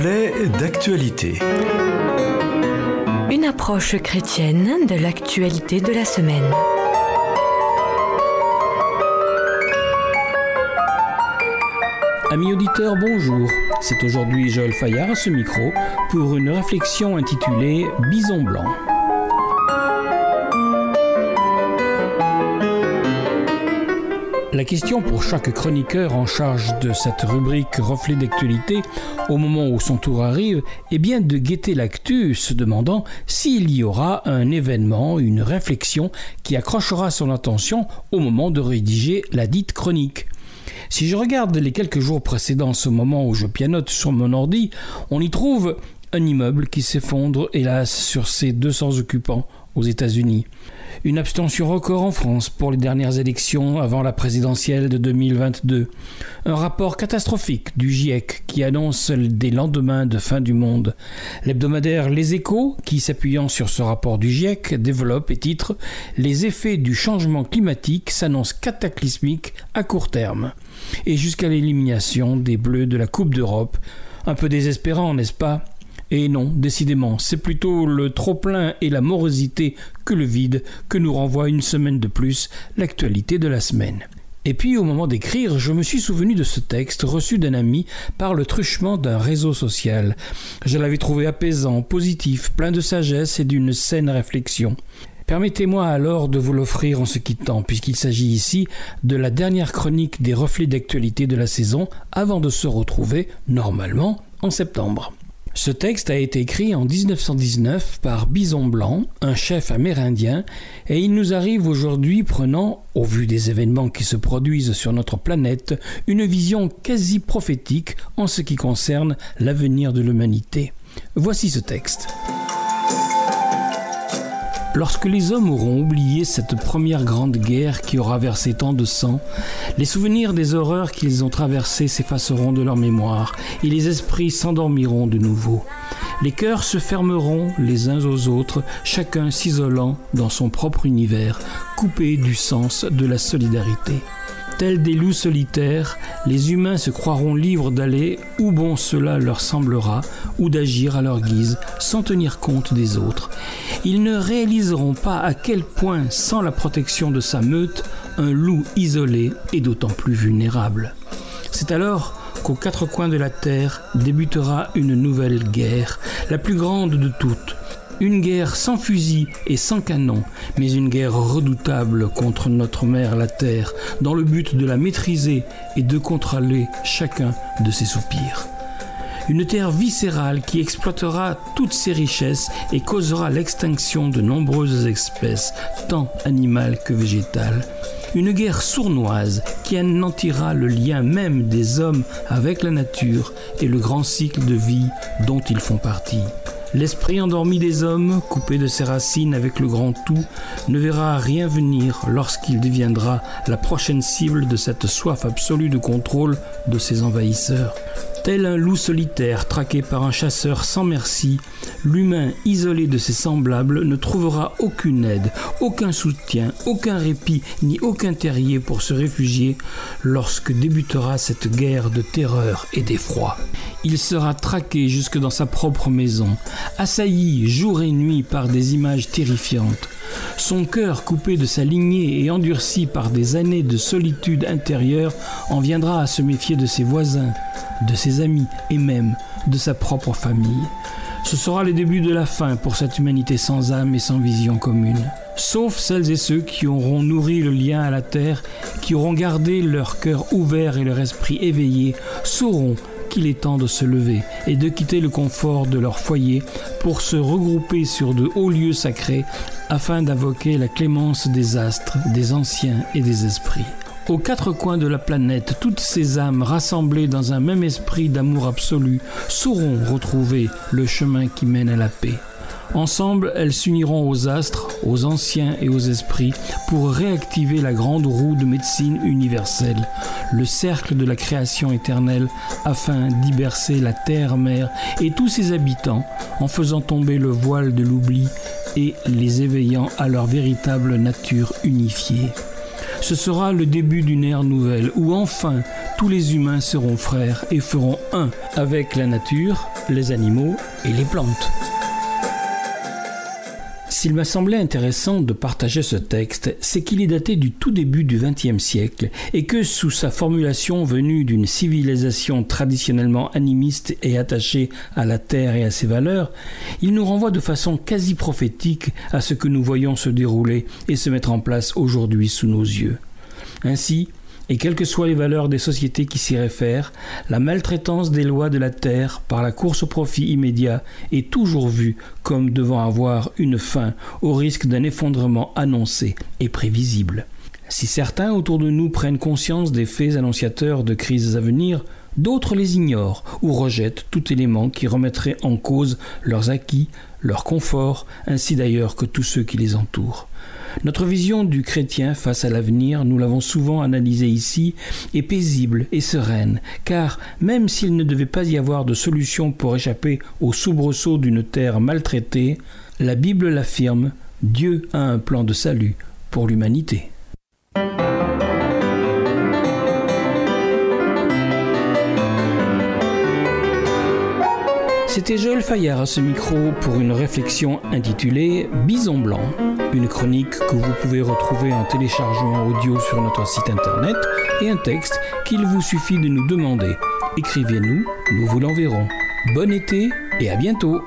Reflet d'actualité. Une approche chrétienne de l'actualité de la semaine. Amis auditeurs, bonjour. C'est aujourd'hui Joël Fayard à ce micro pour une réflexion intitulée Bison blanc. La question pour chaque chroniqueur en charge de cette rubrique reflet d'actualité au moment où son tour arrive est bien de guetter l'actu se demandant s'il y aura un événement, une réflexion qui accrochera son attention au moment de rédiger la dite chronique. Si je regarde les quelques jours précédant ce moment où je pianote sur mon ordi, on y trouve un immeuble qui s'effondre, hélas, sur ses 200 occupants aux États-Unis. Une abstention record en France pour les dernières élections avant la présidentielle de 2022. Un rapport catastrophique du GIEC qui annonce des lendemains de fin du monde. L'hebdomadaire Les Échos, qui s'appuyant sur ce rapport du GIEC, développe et titre Les effets du changement climatique s'annoncent cataclysmiques à court terme. Et jusqu'à l'élimination des Bleus de la Coupe d'Europe. Un peu désespérant, n'est-ce pas? Et non, décidément, c'est plutôt le trop-plein et la morosité que le vide que nous renvoie une semaine de plus l'actualité de la semaine. Et puis au moment d'écrire, je me suis souvenu de ce texte reçu d'un ami par le truchement d'un réseau social. Je l'avais trouvé apaisant, positif, plein de sagesse et d'une saine réflexion. Permettez-moi alors de vous l'offrir en se quittant, puisqu'il s'agit ici de la dernière chronique des reflets d'actualité de la saison avant de se retrouver, normalement, en septembre. Ce texte a été écrit en 1919 par Bison Blanc, un chef amérindien, et il nous arrive aujourd'hui prenant, au vu des événements qui se produisent sur notre planète, une vision quasi prophétique en ce qui concerne l'avenir de l'humanité. Voici ce texte. Lorsque les hommes auront oublié cette première grande guerre qui aura versé tant de sang, les souvenirs des horreurs qu'ils ont traversées s'effaceront de leur mémoire et les esprits s'endormiront de nouveau. Les cœurs se fermeront les uns aux autres, chacun s'isolant dans son propre univers, coupé du sens de la solidarité. Tels des loups solitaires, les humains se croiront libres d'aller où bon cela leur semblera, ou d'agir à leur guise, sans tenir compte des autres. Ils ne réaliseront pas à quel point, sans la protection de sa meute, un loup isolé est d'autant plus vulnérable. C'est alors qu'aux quatre coins de la terre débutera une nouvelle guerre, la plus grande de toutes, une guerre sans fusil et sans canon, mais une guerre redoutable contre notre mère la terre, dans le but de la maîtriser et de contrôler chacun de ses soupirs. Une terre viscérale qui exploitera toutes ses richesses et causera l'extinction de nombreuses espèces, tant animales que végétales. Une guerre sournoise qui anéantira le lien même des hommes avec la nature et le grand cycle de vie dont ils font partie. L'esprit endormi des hommes, coupé de ses racines avec le grand tout, ne verra rien venir lorsqu'il deviendra la prochaine cible de cette soif absolue de contrôle de ses envahisseurs. Tel un loup solitaire traqué par un chasseur sans merci, l'humain isolé de ses semblables ne trouvera aucune aide, aucun soutien, aucun répit, ni aucun terrier pour se réfugier lorsque débutera cette guerre de terreur et d'effroi. Il sera traqué jusque dans sa propre maison, assailli jour et nuit par des images terrifiantes. Son cœur coupé de sa lignée et endurci par des années de solitude intérieure en viendra à se méfier de ses voisins, de ses amis et même de sa propre famille. Ce sera le début de la fin pour cette humanité sans âme et sans vision commune. Sauf celles et ceux qui auront nourri le lien à la terre, qui auront gardé leur cœur ouvert et leur esprit éveillé, sauront qu'il est temps de se lever et de quitter le confort de leur foyer pour se regrouper sur de hauts lieux sacrés afin d'invoquer la clémence des astres, des anciens et des esprits. Aux quatre coins de la planète, toutes ces âmes rassemblées dans un même esprit d'amour absolu sauront retrouver le chemin qui mène à la paix. Ensemble, elles s'uniront aux astres, aux anciens et aux esprits pour réactiver la grande roue de médecine universelle, le cercle de la création éternelle, afin d'y bercer la terre-mère et tous ses habitants en faisant tomber le voile de l'oubli et les éveillant à leur véritable nature unifiée. Ce sera le début d'une ère nouvelle où enfin tous les humains seront frères et feront un avec la nature, les animaux et les plantes. S'il m'a semblé intéressant de partager ce texte, c'est qu'il est daté du tout début du XXe siècle et que sous sa formulation venue d'une civilisation traditionnellement animiste et attachée à la terre et à ses valeurs, il nous renvoie de façon quasi prophétique à ce que nous voyons se dérouler et se mettre en place aujourd'hui sous nos yeux. Ainsi, et quelles que soient les valeurs des sociétés qui s'y réfèrent, la maltraitance des lois de la terre par la course au profit immédiat est toujours vue comme devant avoir une fin au risque d'un effondrement annoncé et prévisible. Si certains autour de nous prennent conscience des faits annonciateurs de crises à venir, d'autres les ignorent ou rejettent tout élément qui remettrait en cause leurs acquis, leur confort, ainsi d'ailleurs que tous ceux qui les entourent. Notre vision du chrétien face à l'avenir, nous l'avons souvent analysé ici, est paisible et sereine, car même s'il ne devait pas y avoir de solution pour échapper au soubresaut d'une terre maltraitée, la Bible l'affirme, Dieu a un plan de salut pour l'humanité. C'était Joël Fayard à ce micro pour une réflexion intitulée Bison blanc, une chronique que vous pouvez retrouver en téléchargement audio sur notre site internet et un texte qu'il vous suffit de nous demander. Écrivez-nous, nous vous l'enverrons. Bon été et à bientôt